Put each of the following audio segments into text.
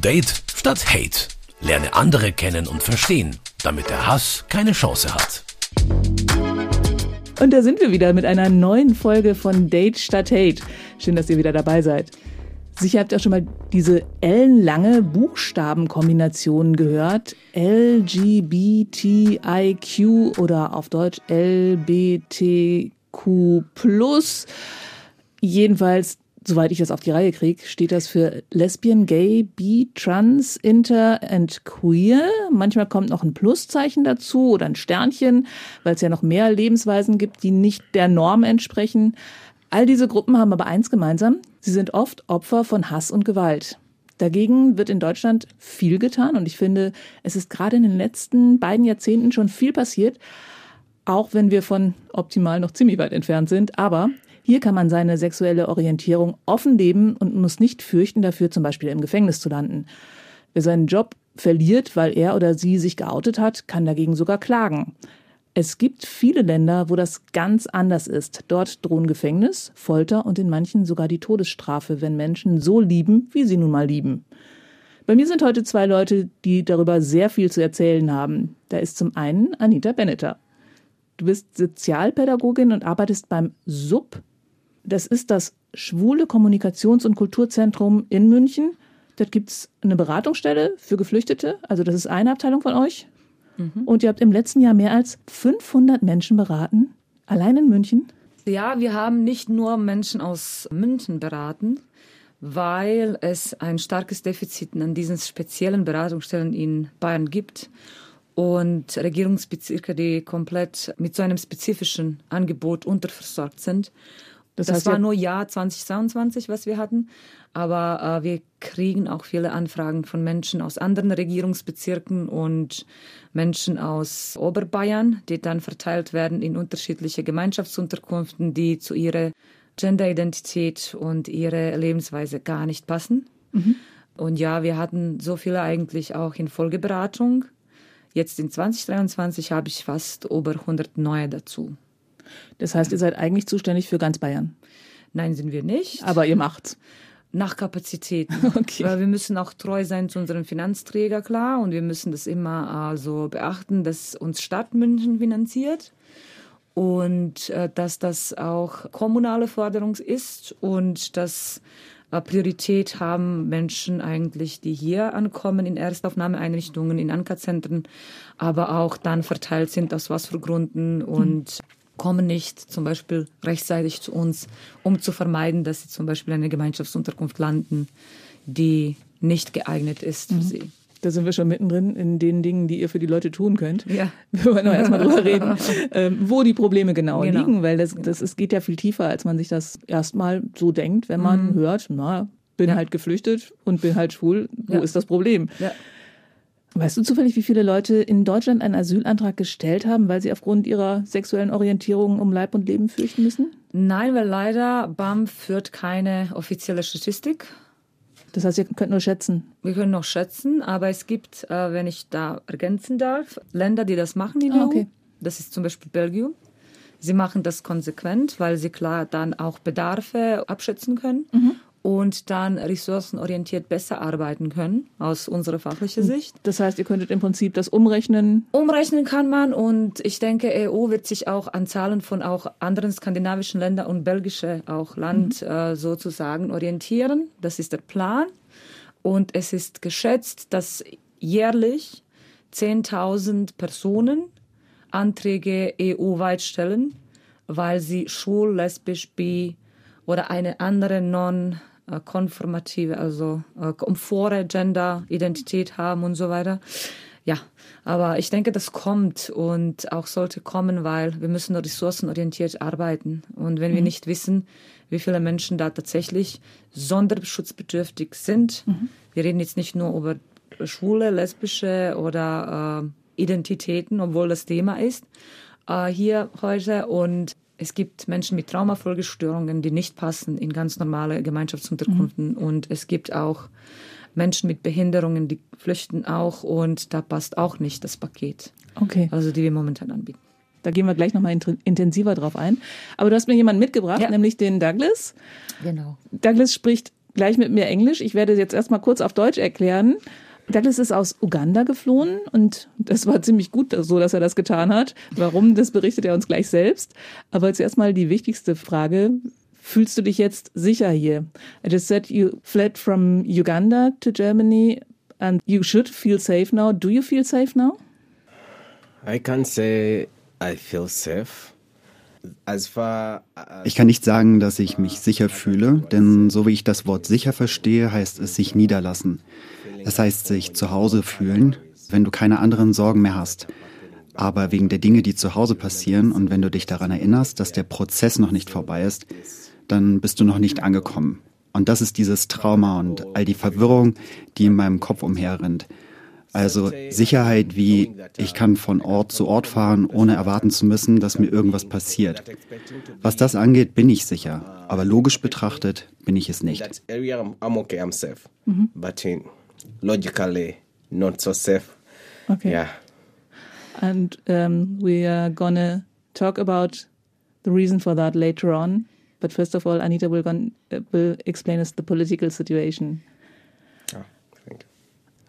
Date statt Hate. Lerne andere kennen und verstehen, damit der Hass keine Chance hat. Und da sind wir wieder mit einer neuen Folge von Date statt Hate. Schön, dass ihr wieder dabei seid. Sicher habt ihr auch schon mal diese ellenlange Buchstabenkombination gehört. LGBTIQ oder auf Deutsch LBTQ+. Jedenfalls soweit ich das auf die Reihe kriege, steht das für Lesbian, Gay, Bi, Trans, Inter and Queer. Manchmal kommt noch ein Pluszeichen dazu oder ein Sternchen, weil es ja noch mehr Lebensweisen gibt, die nicht der Norm entsprechen. All diese Gruppen haben aber eins gemeinsam. Sie sind oft Opfer von Hass und Gewalt. Dagegen wird in Deutschland viel getan und ich finde, es ist gerade in den letzten beiden Jahrzehnten schon viel passiert, auch wenn wir von optimal noch ziemlich weit entfernt sind. Aber hier kann man seine sexuelle Orientierung offen leben und muss nicht fürchten, dafür zum Beispiel im Gefängnis zu landen. Wer seinen Job verliert, weil er oder sie sich geoutet hat, kann dagegen sogar klagen. Es gibt viele Länder, wo das ganz anders ist. Dort drohen Gefängnis, Folter und in manchen sogar die Todesstrafe, wenn Menschen so lieben, wie sie nun mal lieben. Bei mir sind heute zwei Leute, die darüber sehr viel zu erzählen haben. Da ist zum einen Anita Benneter. Du bist Sozialpädagogin und arbeitest beim SUB, das ist das Schwule Kommunikations- und Kulturzentrum in München. Dort gibt es eine Beratungsstelle für Geflüchtete. Also das ist eine Abteilung von euch. Mhm. Und ihr habt im letzten Jahr mehr als 500 Menschen beraten. Allein in München. Ja, wir haben nicht nur Menschen aus München beraten, weil es ein starkes Defizit an diesen speziellen Beratungsstellen in Bayern gibt und Regierungsbezirke, die komplett mit so einem spezifischen Angebot unterversorgt sind. Das, das heißt, war nur Jahr 2022, was wir hatten. Aber äh, wir kriegen auch viele Anfragen von Menschen aus anderen Regierungsbezirken und Menschen aus Oberbayern, die dann verteilt werden in unterschiedliche Gemeinschaftsunterkünften, die zu ihrer Genderidentität und ihrer Lebensweise gar nicht passen. Mhm. Und ja, wir hatten so viele eigentlich auch in Folgeberatung. Jetzt in 2023 habe ich fast über 100 neue dazu. Das heißt, ihr seid eigentlich zuständig für ganz Bayern? Nein, sind wir nicht. Aber ihr macht's. Nach Kapazitäten. Okay. Weil wir müssen auch treu sein zu unserem Finanzträger, klar. Und wir müssen das immer also beachten, dass uns Stadt München finanziert und äh, dass das auch kommunale Forderung ist und dass äh, Priorität haben Menschen eigentlich, die hier ankommen in Erstaufnahmeeinrichtungen, in Ankerzentren, aber auch dann verteilt sind aus was für Gründen und hm kommen nicht zum Beispiel rechtzeitig zu uns, um zu vermeiden, dass sie zum Beispiel in einer Gemeinschaftsunterkunft landen, die nicht geeignet ist für mhm. sie. Da sind wir schon mittendrin in den Dingen, die ihr für die Leute tun könnt. Ja. Wir wollen noch erstmal drüber reden, ähm, wo die Probleme genau, genau. liegen, weil das, das es geht ja viel tiefer, als man sich das erstmal so denkt, wenn man mhm. hört, na, bin ja. halt geflüchtet und bin halt schwul, wo ja. ist das Problem? Ja. Weißt du zufällig, wie viele Leute in Deutschland einen Asylantrag gestellt haben, weil sie aufgrund ihrer sexuellen Orientierung um Leib und Leben fürchten müssen? Nein, weil leider BAM führt keine offizielle Statistik. Das heißt, ihr könnt nur schätzen. Wir können noch schätzen, aber es gibt, äh, wenn ich da ergänzen darf, Länder, die das machen in der ah, okay. Das ist zum Beispiel Belgien. Sie machen das konsequent, weil sie klar dann auch Bedarfe abschätzen können. Mhm und dann ressourcenorientiert besser arbeiten können, aus unserer fachlichen hm. Sicht. Das heißt, ihr könntet im Prinzip das umrechnen? Umrechnen kann man und ich denke, EU wird sich auch an Zahlen von auch anderen skandinavischen Ländern und belgische auch Land mhm. äh, sozusagen orientieren. Das ist der Plan. Und es ist geschätzt, dass jährlich 10.000 Personen Anträge EU-weit stellen, weil sie schwul, lesbisch, bi oder eine andere non äh, konformative, also äh, komfore Gender-Identität haben und so weiter. Ja, aber ich denke, das kommt und auch sollte kommen, weil wir müssen ressourcenorientiert arbeiten. Und wenn mhm. wir nicht wissen, wie viele Menschen da tatsächlich sonderschutzbedürftig sind, mhm. wir reden jetzt nicht nur über schwule, lesbische oder äh, Identitäten, obwohl das Thema ist, äh, hier heute. Und es gibt Menschen mit Traumafolgestörungen, die nicht passen in ganz normale Gemeinschaftsunterkünften. Mhm. Und es gibt auch Menschen mit Behinderungen, die flüchten auch. Und da passt auch nicht das Paket. Okay. Also die wir momentan anbieten. Da gehen wir gleich nochmal intensiver drauf ein. Aber du hast mir jemanden mitgebracht, ja. nämlich den Douglas. Genau. Douglas spricht gleich mit mir Englisch. Ich werde jetzt erstmal kurz auf Deutsch erklären. Douglas ist aus Uganda geflohen und das war ziemlich gut so, dass er das getan hat. Warum, das berichtet er uns gleich selbst. Aber zuerst mal die wichtigste Frage. Fühlst du dich jetzt sicher hier? I just said you fled from Uganda to Germany and you should feel safe now. Do you feel safe now? I can't say I feel safe. Ich kann nicht sagen, dass ich mich sicher fühle, denn so wie ich das Wort sicher verstehe, heißt es sich niederlassen. Es heißt sich zu Hause fühlen, wenn du keine anderen Sorgen mehr hast. Aber wegen der Dinge, die zu Hause passieren und wenn du dich daran erinnerst, dass der Prozess noch nicht vorbei ist, dann bist du noch nicht angekommen. Und das ist dieses Trauma und all die Verwirrung, die in meinem Kopf umherrennt. Also Sicherheit wie, ich kann von Ort zu Ort fahren, ohne erwarten zu müssen, dass mir irgendwas passiert. Was das angeht, bin ich sicher. Aber logisch betrachtet bin ich es nicht. Mhm logically not so safe. Okay. Yeah. And um, we are gonna talk about the reason for that later on. But first of all, Anita will, gonna, uh, will explain us the political situation. Oh, thank you.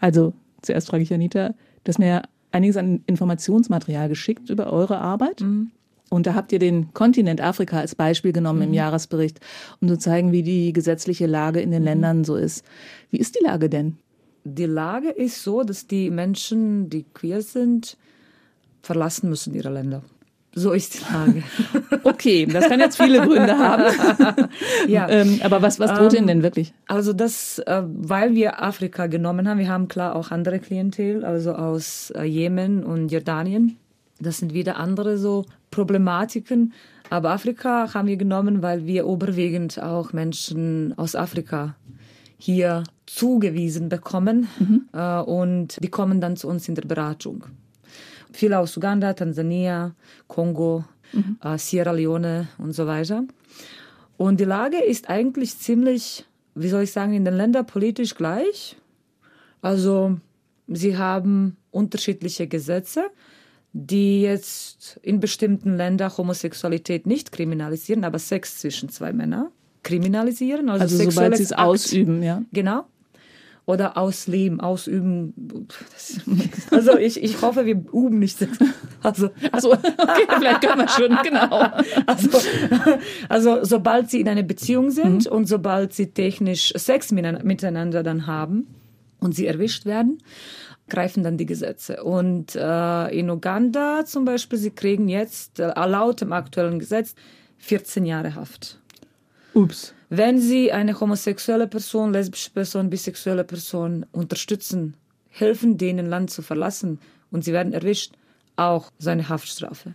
Also, zuerst frage ich Anita, du hast mir einiges an Informationsmaterial geschickt über eure Arbeit. Mhm. Und da habt ihr den Kontinent Afrika als Beispiel genommen mhm. im Jahresbericht, um zu zeigen, wie die gesetzliche Lage in den mhm. Ländern so ist. Wie ist die Lage denn? Die Lage ist so, dass die Menschen, die queer sind, verlassen müssen ihre Länder. So ist die Lage. Okay, das kann jetzt viele Gründe haben. ja. Ähm, aber was, was droht ähm, Ihnen denn wirklich? Also das, äh, weil wir Afrika genommen haben, wir haben klar auch andere Klientel, also aus äh, Jemen und Jordanien. Das sind wieder andere so Problematiken. Aber Afrika haben wir genommen, weil wir überwiegend auch Menschen aus Afrika hier zugewiesen bekommen mhm. äh, und die kommen dann zu uns in der Beratung. Viele aus Uganda, Tansania, Kongo, mhm. äh, Sierra Leone und so weiter. Und die Lage ist eigentlich ziemlich, wie soll ich sagen, in den Ländern politisch gleich. Also sie haben unterschiedliche Gesetze, die jetzt in bestimmten Ländern Homosexualität nicht kriminalisieren, aber Sex zwischen zwei Männern kriminalisieren. Also, also sobald sie es ausüben, ja. Genau. Oder ausleben, ausüben. Also ich, ich hoffe, wir üben nicht. Also, also okay, vielleicht können wir schon, genau. Also, also sobald sie in einer Beziehung sind mhm. und sobald sie technisch Sex miteinander dann haben und sie erwischt werden, greifen dann die Gesetze. Und äh, in Uganda zum Beispiel, sie kriegen jetzt äh, laut dem aktuellen Gesetz 14 Jahre Haft. Ups. Wenn Sie eine homosexuelle Person, lesbische Person, bisexuelle Person unterstützen, helfen denen Land zu verlassen und sie werden erwischt, auch seine Haftstrafe.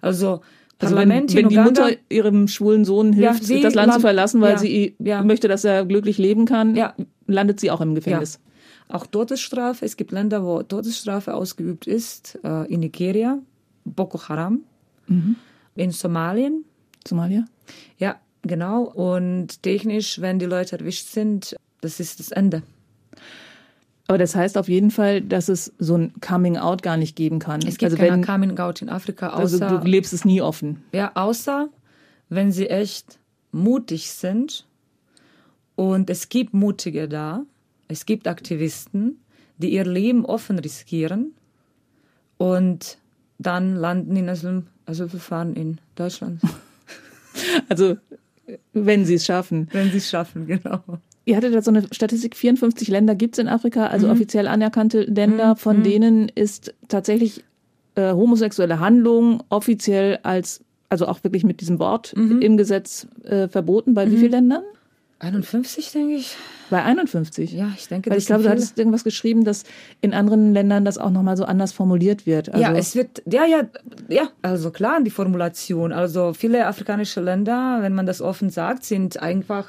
Also also Parlament wenn, wenn die Uganda, Mutter ihrem schwulen Sohn hilft, ja, das Land zu verlassen, weil ja, sie ja. möchte, dass er glücklich leben kann, landet sie auch im Gefängnis. Auch Todesstrafe. Es gibt Länder, wo Todesstrafe ausgeübt ist. Äh, in Nigeria, Boko Haram. Mhm. In Somalien. Somalia? Ja, Genau. Und technisch, wenn die Leute erwischt sind, das ist das Ende. Aber das heißt auf jeden Fall, dass es so ein Coming Out gar nicht geben kann. Es gibt also kein Coming Out in Afrika, außer. Also du lebst es nie offen. Ja, außer wenn sie echt mutig sind. Und es gibt Mutige da. Es gibt Aktivisten, die ihr Leben offen riskieren und dann landen in Asyl, Asylverfahren in Deutschland. Also wenn sie es schaffen. Wenn sie es schaffen, genau. Ihr hattet da so eine Statistik, 54 Länder gibt es in Afrika, also mhm. offiziell anerkannte Länder, mhm. von mhm. denen ist tatsächlich äh, homosexuelle Handlung offiziell als, also auch wirklich mit diesem Wort mhm. im Gesetz äh, verboten. Bei wie mhm. vielen Ländern? 51, denke ich. Bei 51? Ja, ich denke, Weil ich glaube, du hattest irgendwas geschrieben, dass in anderen Ländern das auch nochmal so anders formuliert wird. Also ja, es wird, ja, ja, ja, also klar, die Formulation. Also viele afrikanische Länder, wenn man das offen sagt, sind einfach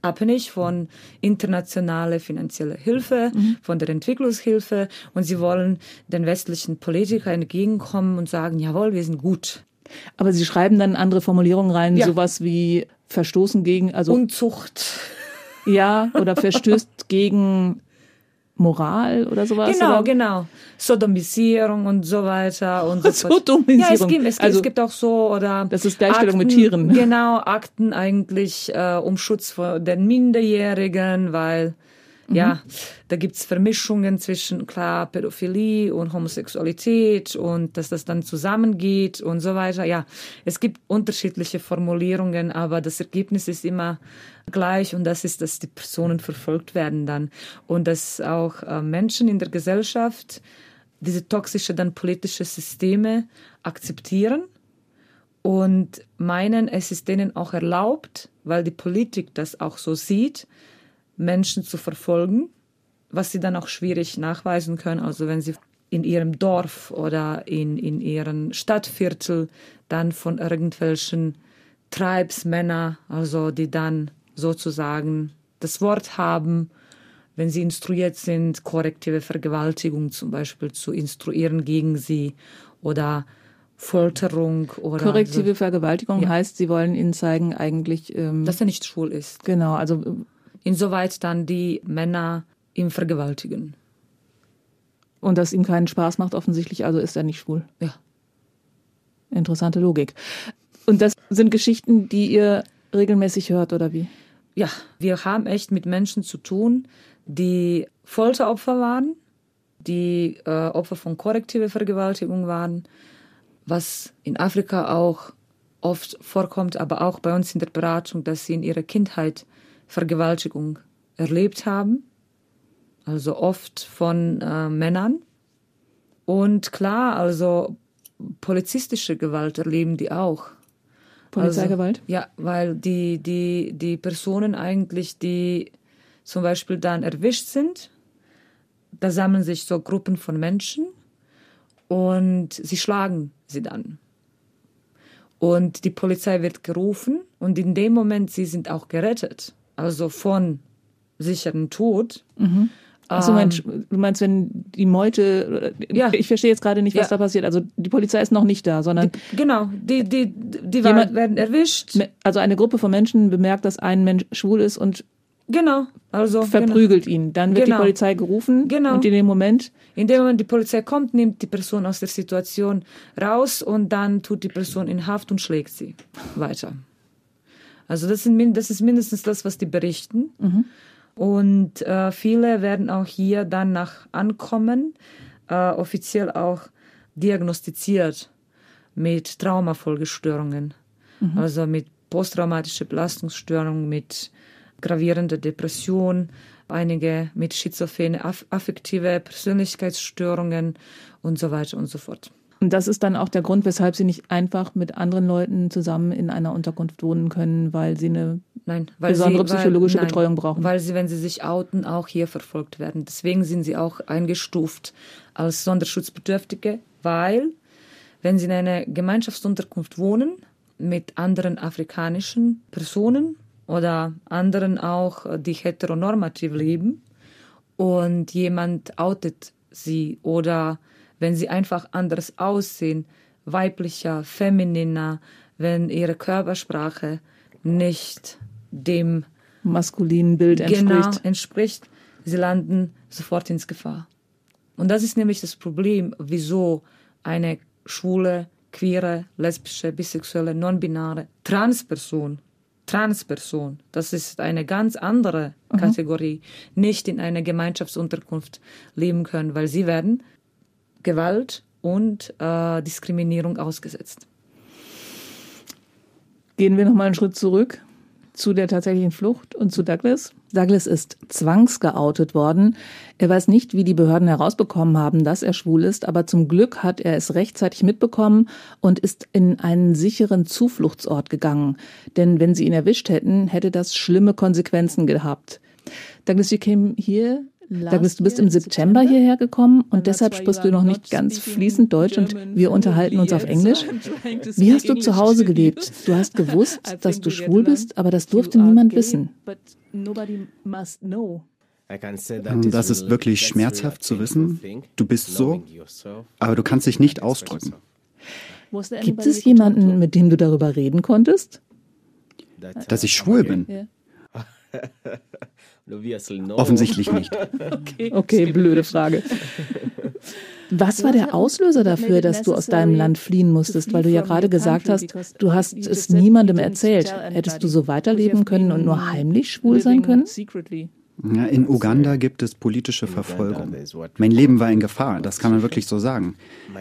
abhängig von internationaler finanzieller Hilfe, mhm. von der Entwicklungshilfe und sie wollen den westlichen Politikern entgegenkommen und sagen, jawohl, wir sind gut. Aber sie schreiben dann andere Formulierungen rein, ja. sowas wie verstoßen gegen, also Unzucht. Ja, oder verstößt gegen Moral oder sowas? Genau, oder? genau. Sodomisierung und so weiter und so. Sodomisierung. Ja, es gibt, es, Also, es gibt auch so oder das ist Gleichstellung mit Akten, Tieren. Genau, Akten eigentlich äh, um Schutz vor den Minderjährigen, weil Mhm. ja, da gibt's Vermischungen zwischen klar Pädophilie und Homosexualität und dass das dann zusammengeht und so weiter. Ja, es gibt unterschiedliche Formulierungen, aber das Ergebnis ist immer gleich und das ist, dass die Personen verfolgt werden dann und dass auch äh, Menschen in der Gesellschaft diese toxische dann politische Systeme akzeptieren und meinen, es ist denen auch erlaubt, weil die Politik das auch so sieht, Menschen zu verfolgen, was sie dann auch schwierig nachweisen können. Also wenn sie in ihrem Dorf oder in, in ihrem Stadtviertel dann von irgendwelchen Treibsmänner, also die dann sozusagen das Wort haben, wenn sie instruiert sind, korrektive Vergewaltigung zum Beispiel zu instruieren gegen sie oder Folterung oder Korrektive so, Vergewaltigung Ja. heißt, sie wollen ihnen zeigen, eigentlich, ähm, dass er nicht schwul ist. genau, also Insoweit dann die Männer ihn vergewaltigen. und dass ihm keinen Spaß macht, offensichtlich, also ist er nicht schwul. Ja. Interessante Logik. Und das sind Geschichten, die ihr regelmäßig hört, oder wie? Ja, wir haben echt mit Menschen zu tun, die Folteropfer waren, die äh, Opfer von korrektiver Vergewaltigung waren, was in Afrika auch oft vorkommt, aber auch bei uns in der Beratung, dass sie in ihrer Kindheit Vergewaltigung erlebt haben, also oft von äh, Männern. Und klar, also polizistische Gewalt erleben die auch. Polizeigewalt? Also, ja, weil die, die, die Personen eigentlich, die zum Beispiel dann erwischt sind, da sammeln sich so Gruppen von Menschen und sie schlagen sie dann. Und die Polizei wird gerufen und in dem Moment, sie sind auch gerettet, also von sicheren Tod. Achso, meinst, du meinst, wenn die Meute, Ähm. Ja. ich verstehe jetzt gerade nicht, was Ja. da passiert. Also die Polizei ist noch nicht da, sondern Genau, die, die, die Jemand- werden erwischt. also eine Gruppe von Menschen bemerkt, dass ein Mensch schwul ist und Genau, also genau. verprügelt ihn. Dann wird Genau. die Polizei gerufen Genau. und in dem Moment In dem Moment die Polizei kommt, nimmt die Person aus der Situation raus und dann tut die Person in Haft und schlägt sie weiter. Also das, sind, das ist mindestens das, was die berichten. Und äh, viele werden auch hier dann nach Ankommen äh, offiziell auch diagnostiziert mit Traumafolgestörungen, also mit posttraumatischer Belastungsstörung, mit gravierender Depression, einige mit schizophrene aff affektive Persönlichkeitsstörungen und so weiter und so fort. Und das ist dann auch der Grund, weshalb sie nicht einfach mit anderen Leuten zusammen in einer Unterkunft wohnen können, weil sie eine Nein, weil Besondere sie, psychologische weil, Betreuung brauchen. Weil sie, wenn sie sich outen, auch hier verfolgt werden. Deswegen sind sie auch eingestuft als Sonderschutzbedürftige, weil wenn sie in einer Gemeinschaftsunterkunft wohnen mit anderen afrikanischen Personen oder anderen auch, die heteronormativ leben und jemand outet sie oder wenn sie einfach anders aussehen, weiblicher, femininer, wenn ihre Körpersprache nicht dem maskulinen Bild entspricht. genau entspricht, sie landen sofort ins Gefahr. Und das ist nämlich das Problem, wieso eine schwule, queere, lesbische, bisexuelle, non-binäre Transperson, Transperson, das ist eine ganz andere Kategorie, nicht in einer Gemeinschaftsunterkunft leben können, weil sie werden Gewalt und äh, Diskriminierung ausgesetzt. Gehen wir nochmal einen Schritt zurück zu der tatsächlichen Flucht und zu Douglas. Douglas ist zwangsgeoutet worden. Er weiß nicht, wie die Behörden herausbekommen haben, dass er schwul ist, aber zum Glück hat er es rechtzeitig mitbekommen und ist in einen sicheren Zufluchtsort gegangen. Denn wenn sie ihn erwischt hätten, hätte das schlimme Konsequenzen gehabt. Douglas, you came Douglas, du bist im September hierher gekommen und deshalb sprichst du noch nicht ganz fließend Deutsch und wir unterhalten uns auf Englisch. Wie hast du zu Hause gelebt? Du hast gewusst, dass du schwul bist, aber das durfte niemand wissen. Das ist wirklich schmerzhaft zu wissen. Du bist so, aber du kannst dich nicht ausdrücken. Gibt es jemanden, mit dem du darüber reden konntest? Dass ich schwul bin. Offensichtlich nicht. okay, okay blöde Frage. Was war der Auslöser dafür, dass du aus deinem Land fliehen musstest? Weil du ja gerade gesagt hast, du hast es niemandem erzählt. Hättest du so weiterleben können und nur heimlich schwul sein können? In Uganda gibt es politische Verfolgung. Mein Leben war in Gefahr, das kann man wirklich so sagen.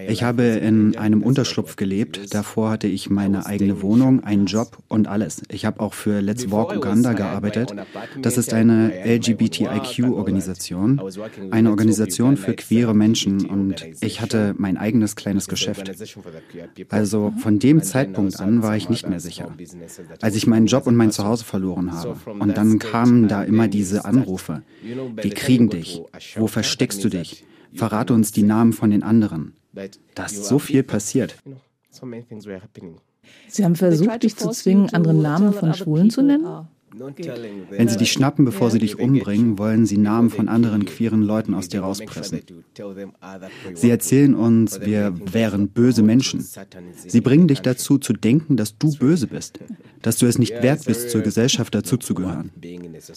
Ich habe in einem Unterschlupf gelebt. Davor hatte ich meine eigene Wohnung, einen Job und alles. Ich habe auch für Let's Walk Uganda gearbeitet. Das ist eine LGBTIQ-Organisation, eine Organisation für queere Menschen und ich hatte mein eigenes kleines Geschäft. Also von dem Zeitpunkt an war ich nicht mehr sicher. Als ich meinen Job und mein Zuhause verloren habe. Und dann kamen da immer diese Anrufe Anrufe. Wir kriegen dich. Wo versteckst du dich? Verrate uns die Namen von den anderen. Da ist so viel passiert. Sie haben versucht, dich zu zwingen, andere Namen von Schwulen zu nennen? Wenn sie dich schnappen, bevor sie dich umbringen, wollen sie Namen von anderen queeren Leuten aus dir rauspressen. Sie erzählen uns, wir wären böse Menschen. Sie bringen dich dazu zu denken, dass du böse bist, dass du es nicht wert bist, zur Gesellschaft dazuzugehören.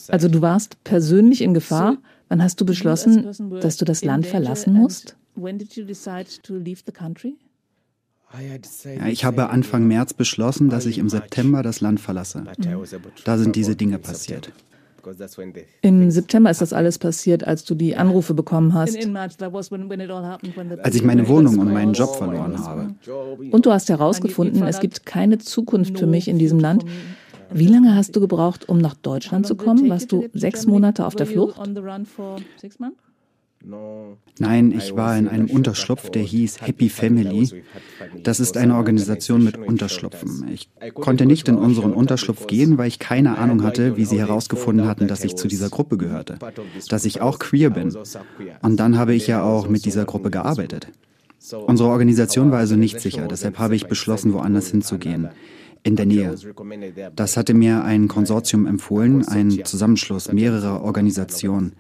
Also du warst persönlich in Gefahr. Wann hast du beschlossen, dass du das Land verlassen musst? Country? Ja, ich habe Anfang März beschlossen, dass ich im September das Land verlasse. Da sind diese Dinge passiert. Im September ist das alles passiert, als du die Anrufe bekommen hast. Als ich meine Wohnung und meinen Job verloren habe. Und du hast herausgefunden, es gibt keine Zukunft für mich in diesem Land. Wie lange hast du gebraucht, um nach Deutschland zu kommen? Warst du sechs Monate auf der Flucht? Nein, ich war in einem Unterschlupf, der hieß Happy Family. Das ist eine Organisation mit Unterschlupfen. Ich konnte nicht in unseren Unterschlupf gehen, weil ich keine Ahnung hatte, wie sie herausgefunden hatten, dass ich zu dieser Gruppe gehörte, dass ich auch queer bin. Und dann habe ich ja auch mit dieser Gruppe gearbeitet. Unsere Organisation war also nicht sicher, deshalb habe ich beschlossen, woanders hinzugehen in der Nähe. Das hatte mir ein Konsortium empfohlen, ein Zusammenschluss mehrerer Organisationen.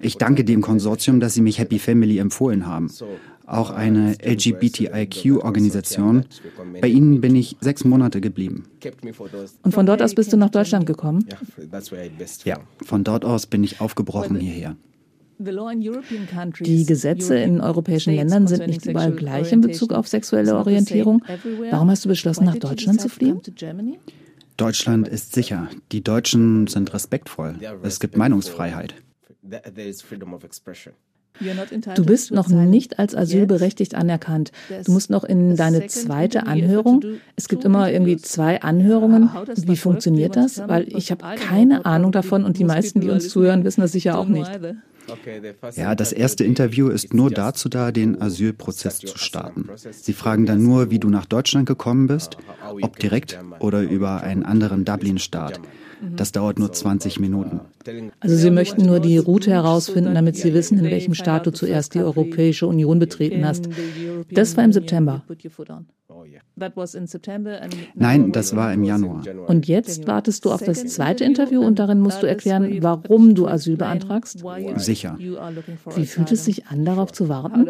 Ich danke dem Konsortium, dass sie mich Happy Family empfohlen haben. Auch eine LGBTIQ-Organisation. Bei ihnen bin ich sechs Monate geblieben. Und von dort aus bist du nach Deutschland gekommen? Ja, von dort aus bin ich aufgebrochen hierher. Die Gesetze in europäischen Ländern sind nicht überall gleich in Bezug auf sexuelle Orientierung. Warum hast du beschlossen, nach Deutschland zu fliehen? Deutschland ist sicher. Die Deutschen sind respektvoll. Es gibt Meinungsfreiheit. Du bist noch nicht als asylberechtigt anerkannt. Du musst noch in deine zweite Anhörung. Es gibt immer irgendwie zwei Anhörungen. Wie funktioniert das? Weil ich habe keine Ahnung davon und die meisten, die uns zuhören, wissen das sicher auch nicht. Ja, das erste Interview ist nur dazu da, den Asylprozess zu starten. Sie fragen dann nur, wie du nach Deutschland gekommen bist, ob direkt oder über einen anderen Dublin-Staat. Das dauert nur 20 Minuten. Also Sie möchten nur die Route herausfinden, damit Sie wissen, in welchem Staat du zuerst die Europäische Union betreten hast. Das war im September. Nein, das war im Januar. Und jetzt wartest du auf das zweite Interview und darin musst du erklären, warum du Asyl beantragst? Sicher. Wie fühlt es sich an, darauf zu warten?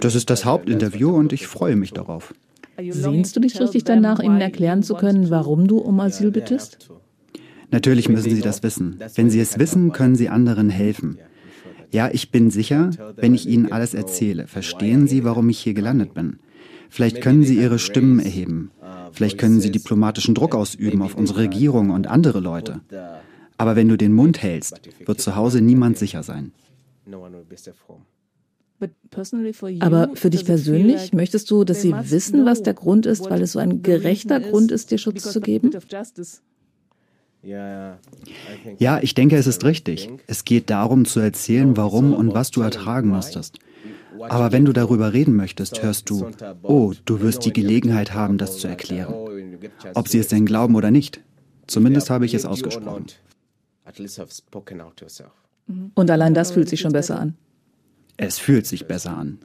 Das ist das Hauptinterview und ich freue mich darauf. Sehnst du dich richtig danach, ihnen erklären zu können, warum du um Asyl bittest? Natürlich müssen sie das wissen. Wenn sie es wissen, können sie anderen helfen. Ja, ich bin sicher, wenn ich ihnen alles erzähle, verstehen sie, warum ich hier gelandet bin. Vielleicht können sie ihre Stimmen erheben. Vielleicht können sie diplomatischen Druck ausüben auf unsere Regierung und andere Leute. Aber wenn du den Mund hältst, wird zu Hause niemand sicher sein. Aber für dich persönlich, möchtest du, dass sie wissen, was der Grund ist, weil es so ein gerechter Grund ist, dir Schutz zu geben? Ja, ich denke, es ist richtig. Es geht darum zu erzählen, warum und was du ertragen musstest. Aber wenn du darüber reden möchtest, hörst du, oh, du wirst die Gelegenheit haben, das zu erklären. Ob sie es denn glauben oder nicht. Zumindest habe ich es ausgesprochen. Und allein das fühlt sich schon besser an. Es fühlt sich besser an.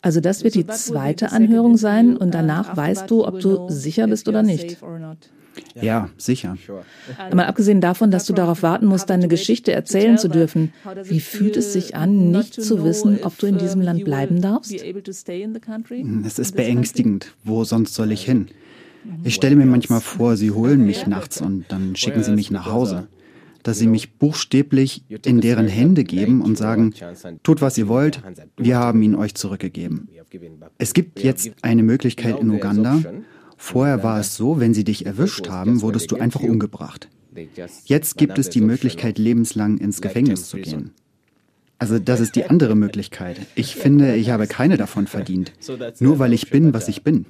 Also das wird die zweite Anhörung sein und danach weißt du, ob du sicher bist oder nicht. Ja, sicher. Mal abgesehen davon, dass du darauf warten musst, deine Geschichte erzählen zu dürfen, wie fühlt es sich an, nicht zu wissen, ob du in diesem Land bleiben darfst? Es ist beängstigend. Wo sonst soll ich hin? Ich stelle mir manchmal vor, sie holen mich nachts und dann schicken sie mich nach Hause. Dass sie mich buchstäblich in deren Hände geben und sagen, tut was ihr wollt, wir haben ihn euch zurückgegeben. Es gibt jetzt eine Möglichkeit in Uganda. Vorher war es so, wenn sie dich erwischt haben, wurdest du einfach umgebracht. Jetzt gibt es die Möglichkeit, lebenslang ins Gefängnis zu gehen. Also das ist die andere Möglichkeit. Ich finde, ich habe keine davon verdient. Nur weil ich bin, was ich bin.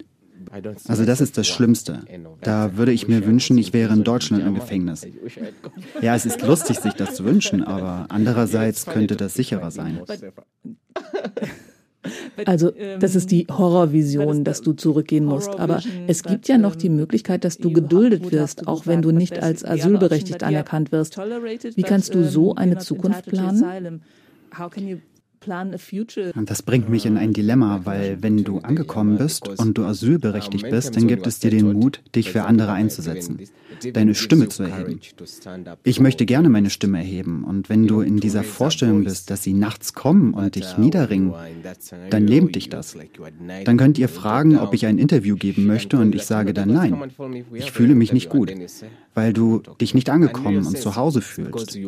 Also das ist das Schlimmste. Da würde ich mir wünschen, ich wäre in Deutschland im Gefängnis. Ja, es ist lustig, sich das zu wünschen, aber andererseits könnte das sicherer sein. Also das ist die Horrorvision, dass du zurückgehen musst. Aber es gibt ja noch die Möglichkeit, dass du geduldet wirst, auch wenn du nicht als asylberechtigt anerkannt wirst. Wie kannst du so eine Zukunft planen? Und das bringt mich in ein Dilemma, weil wenn du angekommen bist und du asylberechtigt bist, dann gibt es dir den Mut, dich für andere einzusetzen, deine Stimme zu erheben. Ich möchte gerne meine Stimme erheben und wenn du in dieser Vorstellung bist, dass sie nachts kommen und dich niederringen, dann lähmt dich das. Dann könnt ihr fragen, ob ich ein Interview geben möchte und ich sage dann nein. Ich fühle mich nicht gut, weil du dich nicht angekommen und zu Hause fühlst.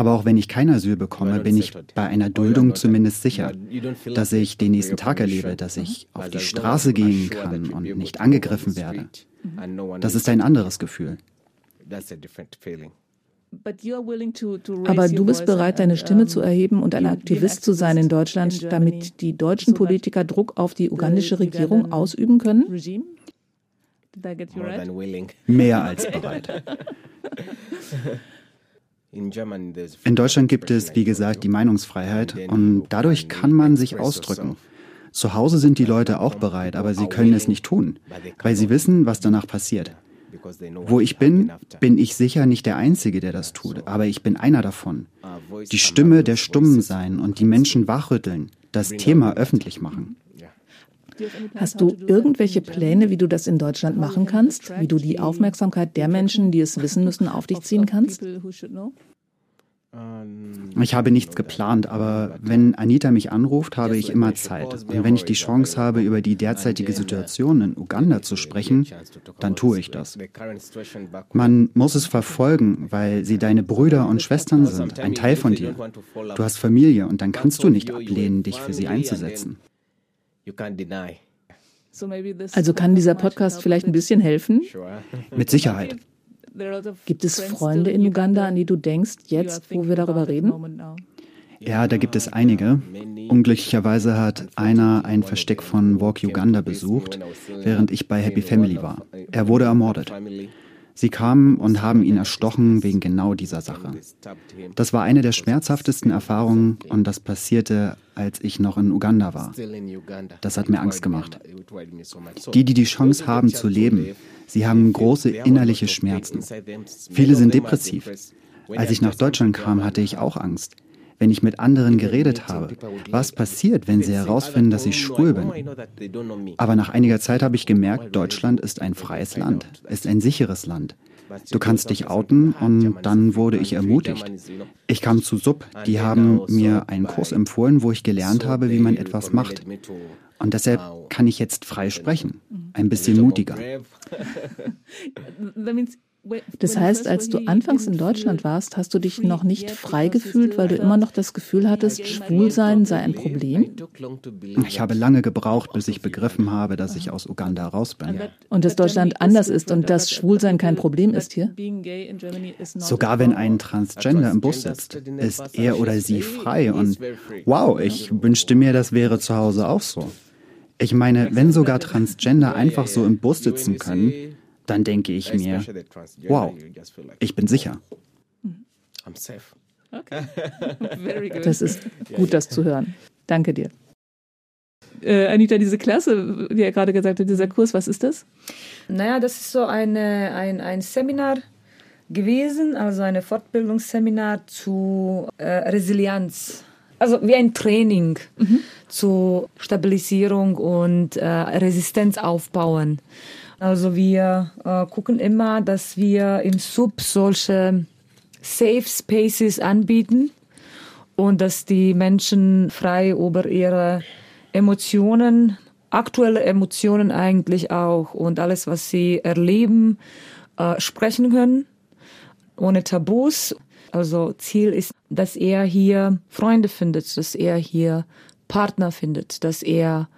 Aber auch wenn ich kein Asyl bekomme, bin ich bei einer Duldung zumindest sicher, dass ich den nächsten Tag erlebe, dass ich auf die Straße gehen kann und nicht angegriffen werde. Das ist ein anderes Gefühl. Aber du bist bereit, deine Stimme zu erheben und ein Aktivist zu sein in Deutschland, damit die deutschen Politiker Druck auf die ugandische Regierung ausüben können? Mehr als bereit. In Deutschland gibt es, wie gesagt, die Meinungsfreiheit und dadurch kann man sich ausdrücken. Zu Hause sind die Leute auch bereit, aber sie können es nicht tun, weil sie wissen, was danach passiert. Wo ich bin, bin ich sicher nicht der Einzige, der das tut, aber ich bin einer davon. Die Stimme der Stummen sein und die Menschen wachrütteln, das Thema öffentlich machen. Hast du irgendwelche Pläne, wie du das in Deutschland machen kannst? Wie du die Aufmerksamkeit der Menschen, die es wissen müssen, auf dich ziehen kannst? Ich habe nichts geplant, aber wenn Anita mich anruft, habe ich immer Zeit. Und wenn ich die Chance habe, über die derzeitige Situation in Uganda zu sprechen, dann tue ich das. Man muss es verfolgen, weil sie deine Brüder und Schwestern sind, ein Teil von dir. Du hast Familie und dann kannst du nicht ablehnen, dich für sie einzusetzen. Also kann dieser Podcast vielleicht ein bisschen helfen? Mit Sicherheit. Gibt es Freunde in Uganda, an die du denkst, jetzt, wo wir darüber reden? Ja, da gibt es einige. Unglücklicherweise hat einer ein Versteck von Walk Uganda besucht, während ich bei Happy Family war. Er wurde ermordet. Sie kamen und haben ihn erstochen wegen genau dieser Sache. Das war eine der schmerzhaftesten Erfahrungen und das passierte, als ich noch in Uganda war. Das hat mir Angst gemacht. Die, die die Chance haben zu leben, sie haben große innerliche Schmerzen. Viele sind depressiv. Als ich nach Deutschland kam, hatte ich auch Angst wenn ich mit anderen geredet habe? Was passiert, wenn sie herausfinden, dass ich schwul bin? Aber nach einiger Zeit habe ich gemerkt, Deutschland ist ein freies Land, ist ein sicheres Land. Du kannst dich outen und dann wurde ich ermutigt. Ich kam zu Sub, die haben mir einen Kurs empfohlen, wo ich gelernt habe, wie man etwas macht. Und deshalb kann ich jetzt frei sprechen, ein bisschen mutiger. Das heißt, als du anfangs in Deutschland warst, hast du dich noch nicht frei gefühlt, weil du immer noch das Gefühl hattest, Schwulsein sei ein Problem? Ich habe lange gebraucht, bis ich begriffen habe, dass ich aus Uganda raus bin. Und dass Deutschland anders ist und dass Schwulsein kein Problem ist hier? Sogar wenn ein Transgender im Bus sitzt, ist er oder sie frei. Und wow, ich wünschte mir, das wäre zu Hause auch so. Ich meine, wenn sogar Transgender einfach so im Bus sitzen können, dann denke ich mir, wow, ich bin sicher. Das ist gut, das zu hören. Danke dir. Äh, Anita, diese Klasse, die er gerade gesagt hat, dieser Kurs, was ist das? Naja, das ist so eine, ein, ein Seminar gewesen, also ein Fortbildungsseminar zu äh, Resilienz. Also wie ein Training mhm. zur Stabilisierung und äh, Resistenz aufbauen. Also wir äh, gucken immer, dass wir im Sub solche Safe Spaces anbieten und dass die Menschen frei über ihre Emotionen aktuelle Emotionen eigentlich auch und alles, was sie erleben, äh, sprechen können, ohne Tabus. Also Ziel ist, dass er hier Freunde findet, dass er hier Partner findet, dass er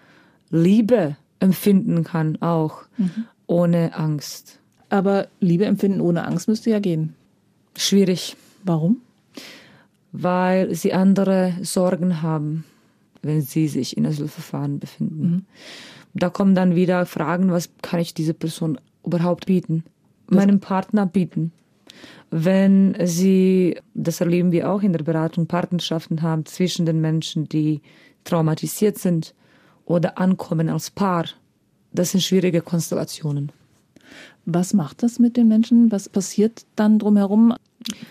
Liebe empfinden kann, auch mhm. Ohne Angst. Aber Liebe empfinden ohne Angst müsste ja gehen. Schwierig. Warum? Weil sie andere Sorgen haben wenn sie sich in Asylverfahren befinden. Mhm. Da kommen dann wieder Fragen, was kann ich dieser Person überhaupt bieten? Meinem Partner bieten. Wenn sie, das erleben wir auch in der Beratung, Partnerschaften haben zwischen den Menschen, die traumatisiert sind oder ankommen als Paar, das sind schwierige Konstellationen. Was macht das mit den Menschen? Was passiert dann drumherum?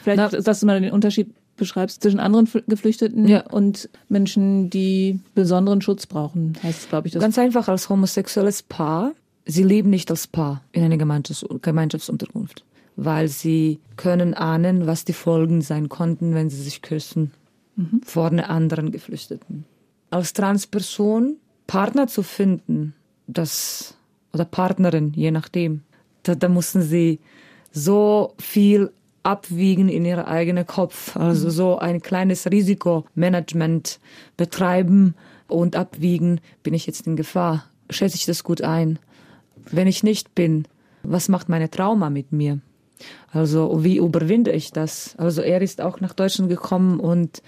Vielleicht Na, sagst du mal den Unterschied beschreibst zwischen anderen Geflüchteten ja. und Menschen, die besonderen Schutz brauchen, heißt glaube ich das. Ganz einfach als homosexuelles Paar. Sie leben nicht als Paar in einer Gemeinschafts Gemeinschaftsunterkunft, weil sie können ahnen, was die Folgen sein konnten, wenn sie sich küssen mhm. vor einer anderen Geflüchteten. Als Transperson Partner zu finden, das oder Partnerin, je nachdem, da, da mussten sie so viel abwiegen in ihre eigene Kopf. Also so ein kleines Risikomanagement betreiben und abwiegen, bin ich jetzt in Gefahr? Schätze ich das gut ein? Wenn ich nicht bin, was macht meine Trauma mit mir? Also wie überwinde ich das? Also er ist auch nach Deutschland gekommen und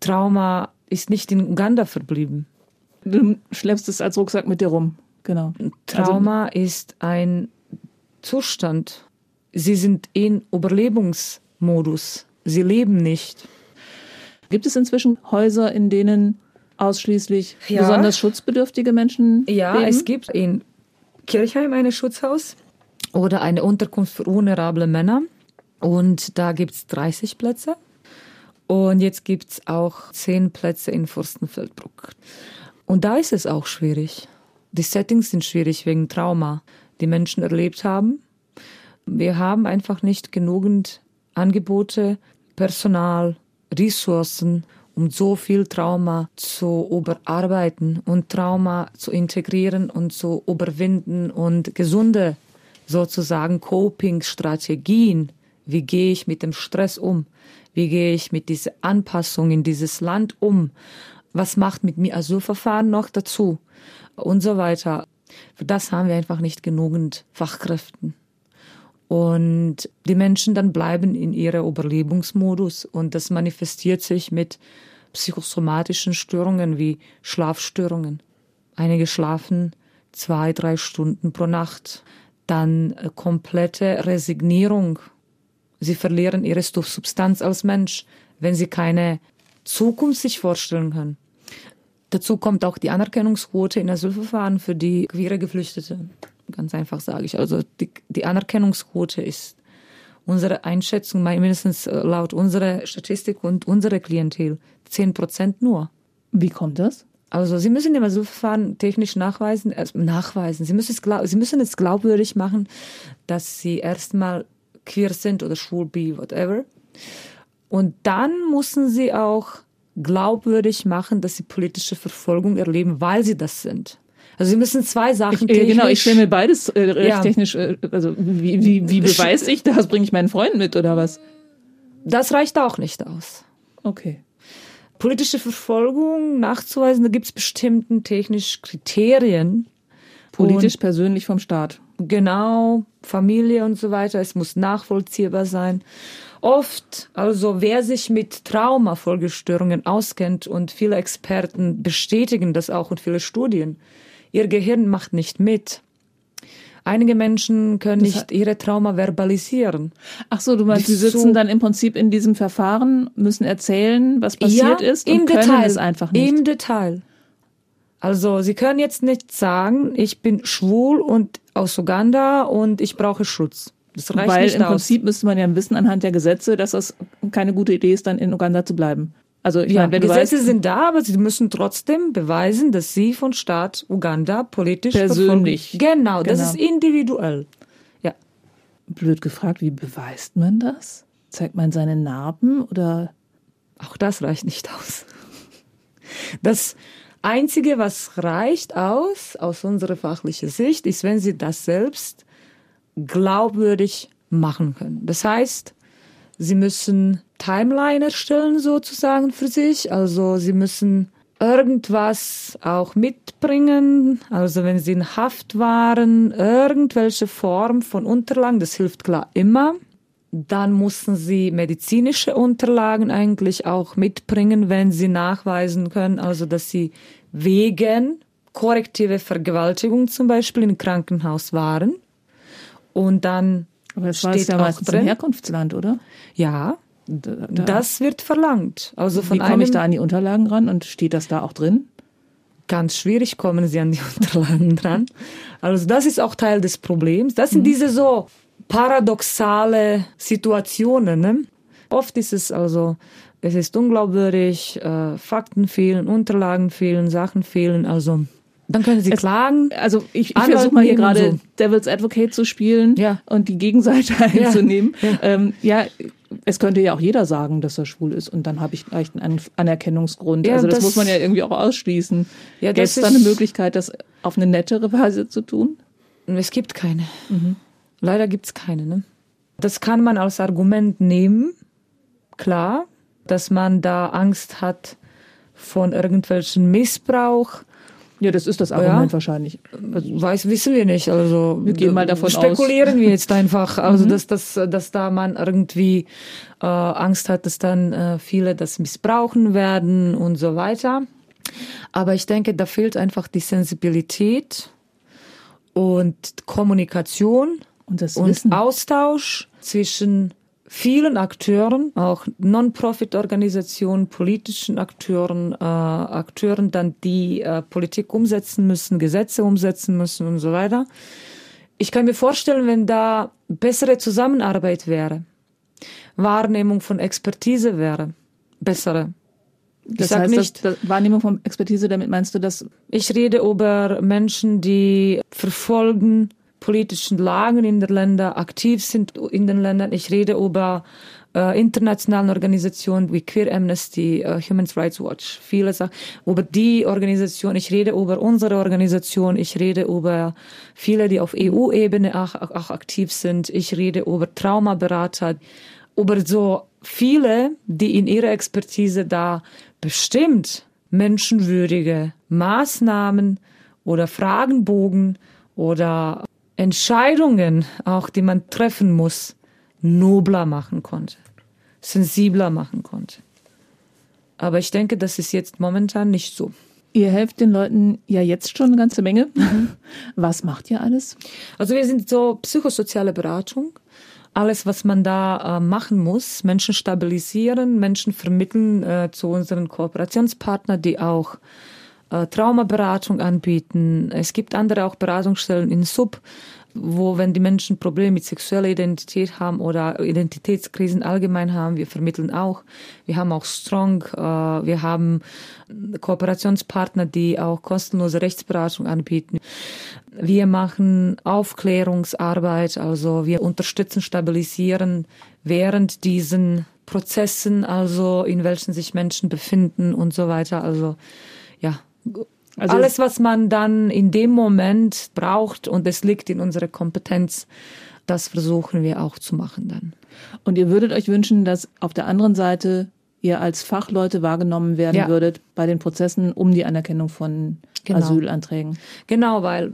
Trauma ist nicht in Uganda verblieben. Du schleppst es als Rucksack mit dir rum, genau. Trauma also, ist ein Zustand, sie sind in Überlebensmodus. Sie leben nicht. Gibt es inzwischen Häuser, in denen ausschließlich ja. besonders schutzbedürftige Menschen ja, leben? Ja, es gibt in Kirchheim ein Schutzhaus oder eine Unterkunft für vulnerable Männer. Und da gibt es 30 Plätze. Und jetzt gibt es auch 10 Plätze in Fürstenfeldbruck. Und da ist es auch schwierig. Die Settings sind schwierig wegen Trauma, die Menschen erlebt haben. Wir haben einfach nicht genügend Angebote, Personal, Ressourcen, um so viel Trauma zu überarbeiten und Trauma zu integrieren und zu überwinden und gesunde sozusagen Coping-Strategien. Wie gehe ich mit dem Stress um? Wie gehe ich mit dieser Anpassung in dieses Land um? Was macht mit mir Asylverfahren noch dazu? Und so weiter. Für das haben wir einfach nicht genügend Fachkräften. Und die Menschen dann bleiben in ihrer Überlebensmodus und das manifestiert sich mit psychosomatischen Störungen wie Schlafstörungen. Einige schlafen zwei, drei Stunden pro Nacht. Dann äh, komplette Resignierung. Sie verlieren ihre Substanz als Mensch, wenn sie keine Zukunft sich vorstellen können. Dazu kommt auch die Anerkennungsquote in Asylverfahren für die queere Geflüchtete. Ganz einfach sage ich. Also die, die Anerkennungsquote ist unsere Einschätzung, mindestens äh, laut unserer Statistik und unserer Klientel, 10 Prozent nur. Wie kommt das? Also Sie müssen im Asylverfahren technisch nachweisen, äh, nachweisen. Sie müssen, es, Sie müssen es glaubwürdig machen, dass Sie erstmal queer sind oder schwul, bi, whatever. Und dann müssen Sie auch glaubwürdig machen, dass Sie politische Verfolgung erleben, weil Sie das sind. Also Sie müssen zwei Sachen ich, äh, Genau, ich stelle mir beides äh, rechtstechnisch, ja. äh, also wie, wie, wie beweise ich das? Bringe ich meinen Freund mit oder was? Das reicht auch nicht aus. Okay. Politische Verfolgung nachzuweisen, da gibt es bestimmten technische Kriterien. Politisch, und persönlich vom Staat. Genau, Familie und so weiter. Es muss nachvollziehbar sein. Oft, also wer sich mit Traumafolgestörungen auskennt und viele Experten bestätigen das auch und viele Studien, Ihr Gehirn macht nicht mit. Einige Menschen können das nicht ihre Trauma verbalisieren. Ach so, du meinst, sie sitzen so dann im Prinzip in diesem Verfahren, müssen erzählen, was passiert ja, ist und im können Detail, es einfach nicht. Im Detail. Also, sie können jetzt nicht sagen, ich bin schwul und aus Uganda und ich brauche Schutz. Das reicht Weil nicht im aus. Prinzip müsste man ja wissen anhand der Gesetze, dass das keine gute Idee ist, dann in Uganda zu bleiben. Also ich ja, meine, wenn Gesetze weißt, sind da, aber sie müssen trotzdem beweisen, dass sie von Staat Uganda politisch persönlich. Genau, das genau. ist individuell. Ja. Blöd gefragt, wie beweist man das? Zeigt man seine Narben oder? Auch das reicht nicht aus. Das Einzige, was reicht aus, aus unserer fachlichen Sicht, ist, wenn sie das selbst glaubwürdig machen können. Das heißt, sie müssen Timeline erstellen sozusagen für sich. Also sie müssen irgendwas auch mitbringen. Also wenn sie in Haft waren, irgendwelche Form von Unterlagen, das hilft klar immer. Dann mussten sie medizinische Unterlagen eigentlich auch mitbringen, wenn sie nachweisen können, also dass sie wegen korrektive Vergewaltigung zum Beispiel im Krankenhaus waren. Und dann Aber das steht ja auch drin. Herkunftsland, oder? Ja, Da, da, das wird verlangt. Also von wie komme ich da an die Unterlagen ran und steht das da auch drin? ganz schwierig kommen sie an die Unterlagen dran. Also das ist auch Teil des Problems. Das sind diese so paradoxale Situationen. Ne? Oft ist es also, es ist unglaubwürdig, äh, Fakten fehlen, Unterlagen fehlen, Sachen fehlen. Also dann können sie klagen. Also ich, ich versuche mal hier gerade so. Devil's Advocate zu spielen Ja. und die Gegenseite einzunehmen. Ja. Ähm, ja, es könnte ja auch jeder sagen, dass er schwul ist und dann habe ich vielleicht einen An- Anerkennungsgrund. Ja, also das, das- muss man ja irgendwie auch ausschließen. Ja, Gäbe es da eine Möglichkeit, das auf eine nettere Weise zu tun? Es gibt keine. Leider gibt es keine. Ne? Das kann man als Argument nehmen, klar, dass man da Angst hat von irgendwelchen Missbrauch. Ja, das ist das Argument wahrscheinlich. Also, Weiß, wissen wir nicht. Also Wir gehen mal davon aus. spekulieren wir jetzt einfach. Also dass, dass, dass da man irgendwie äh, Angst hat, dass dann äh, viele das missbrauchen werden und so weiter. Aber ich denke, da fehlt einfach die Sensibilität und Kommunikation Und und. Austausch zwischen vielen Akteuren, auch Non-Profit-Organisationen, politischen Akteuren, äh, Akteuren dann, die äh, Politik umsetzen müssen, Gesetze umsetzen müssen und so weiter. Ich kann mir vorstellen, wenn da bessere Zusammenarbeit wäre, Wahrnehmung von Expertise wäre, bessere. Ich das sag heißt, nicht, das, das Wahrnehmung von Expertise, damit meinst du das? ich rede über Menschen, die verfolgen politischen Lagen in den Ländern, aktiv sind in den Ländern. Ich rede über äh, internationalen Organisationen wie Queer Amnesty, äh, Human Rights Watch, viele Sachen. Über die Organisation, ich rede über unsere Organisation, ich rede über viele, die auf EU-Ebene auch, auch, aktiv sind. Ich rede über Traumaberater, über so viele, die in ihrer Expertise da bestimmt menschenwürdige Maßnahmen oder Fragenbogen oder Entscheidungen, auch die man treffen muss, nobler machen konnte, sensibler machen konnte. Aber ich denke, das ist jetzt momentan nicht so. Ihr helft den Leuten ja jetzt schon eine ganze Menge. Was macht ihr alles? Also wir sind so psychosoziale Beratung. Alles, was man da äh, machen muss, Menschen stabilisieren, Menschen vermitteln äh, zu unseren Kooperationspartnern, die auch äh, Traumaberatung anbieten. Es gibt andere auch Beratungsstellen in Sub, wo, wenn die Menschen Probleme mit sexueller Identität haben oder Identitätskrisen allgemein haben, wir vermitteln auch. Wir haben auch Strong, äh, wir haben Kooperationspartner, die auch kostenlose Rechtsberatung anbieten. Wir machen Aufklärungsarbeit, also wir unterstützen, stabilisieren während diesen Prozessen, also in welchen sich Menschen befinden und so weiter. Also ja, Also alles, was man dann in dem Moment braucht und es liegt in unserer Kompetenz, das versuchen wir auch zu machen dann. Und ihr würdet euch wünschen, dass auf der anderen Seite ihr als Fachleute wahrgenommen werden Ja. würdet bei den Prozessen um die Anerkennung von Genau. Asylanträgen. Genau, weil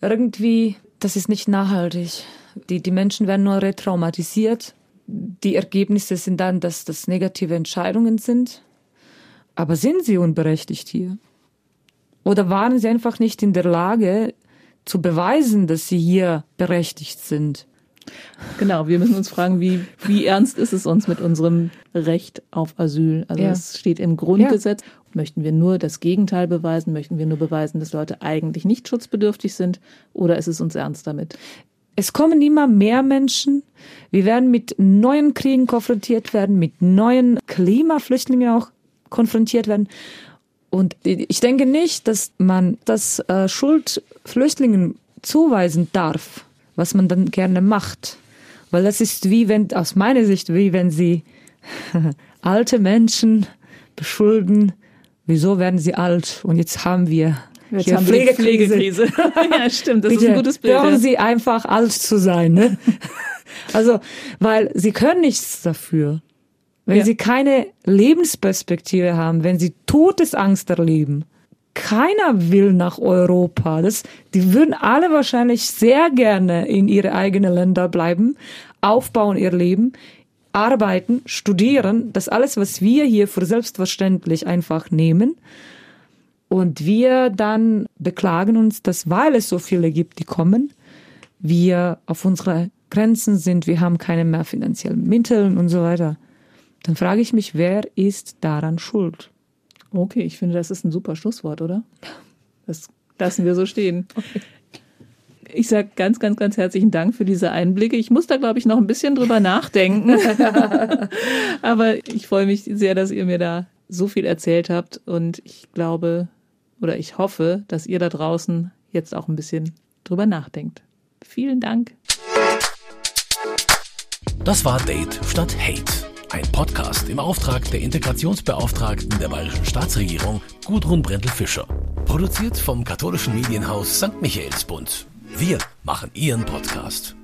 irgendwie, das ist nicht nachhaltig. Die, die Menschen werden nur retraumatisiert. Die Ergebnisse sind dann, dass das negative Entscheidungen sind. Aber sind sie unberechtigt hier? Oder waren sie einfach nicht in der Lage zu beweisen, dass sie hier berechtigt sind? Genau, wir müssen uns fragen, wie, wie ernst ist es uns mit unserem Recht auf Asyl? Also Ja. es steht im Grundgesetz. Möchten wir nur das Gegenteil beweisen? Möchten wir nur beweisen, dass Leute eigentlich nicht schutzbedürftig sind? Oder ist es uns ernst damit? Es kommen immer mehr Menschen. Wir werden mit neuen Kriegen konfrontiert werden, mit neuen Klimaflüchtlingen auch konfrontiert werden. Und ich denke nicht, dass man das äh, Schuld Flüchtlingen zuweisen darf, was man dann gerne macht. Weil das ist wie wenn, aus meiner Sicht, wie wenn sie alte Menschen beschulden, wieso werden sie alt und jetzt haben wir Jetzt hier haben die Pflegekrise. Ja, stimmt, das ist Bitte ein gutes Bild. Hören ja. Sie einfach alt zu sein. Ne? also, weil sie können nichts dafür. Wenn Ja. sie keine Lebensperspektive haben, wenn sie Todesangst erleben. Keiner will nach Europa. Das, die würden alle wahrscheinlich sehr gerne in ihre eigenen Länder bleiben, aufbauen ihr Leben, arbeiten, studieren. Das alles, was wir hier für selbstverständlich einfach nehmen. Und wir dann beklagen uns, dass weil es so viele gibt, die kommen, wir auf unsere Grenzen sind, wir haben keine mehr finanziellen Mittel und so weiter. Dann frage ich mich, wer ist daran schuld? Okay, ich finde, das ist ein super Schlusswort, oder? Das lassen wir so stehen. Ich sage ganz, ganz, ganz herzlichen Dank für diese Einblicke. Ich muss da, glaube ich, noch ein bisschen drüber nachdenken. Aber ich freue mich sehr, dass ihr mir da so viel erzählt habt. Und ich glaube oder ich hoffe, dass ihr da draußen jetzt auch ein bisschen drüber nachdenkt. Vielen Dank. Das war Date statt Hate. Ein Podcast im Auftrag der Integrationsbeauftragten der Bayerischen Staatsregierung Gudrun Brendel-Fischer. Produziert vom katholischen Medienhaus St. Michaelsbund. Wir machen Ihren Podcast.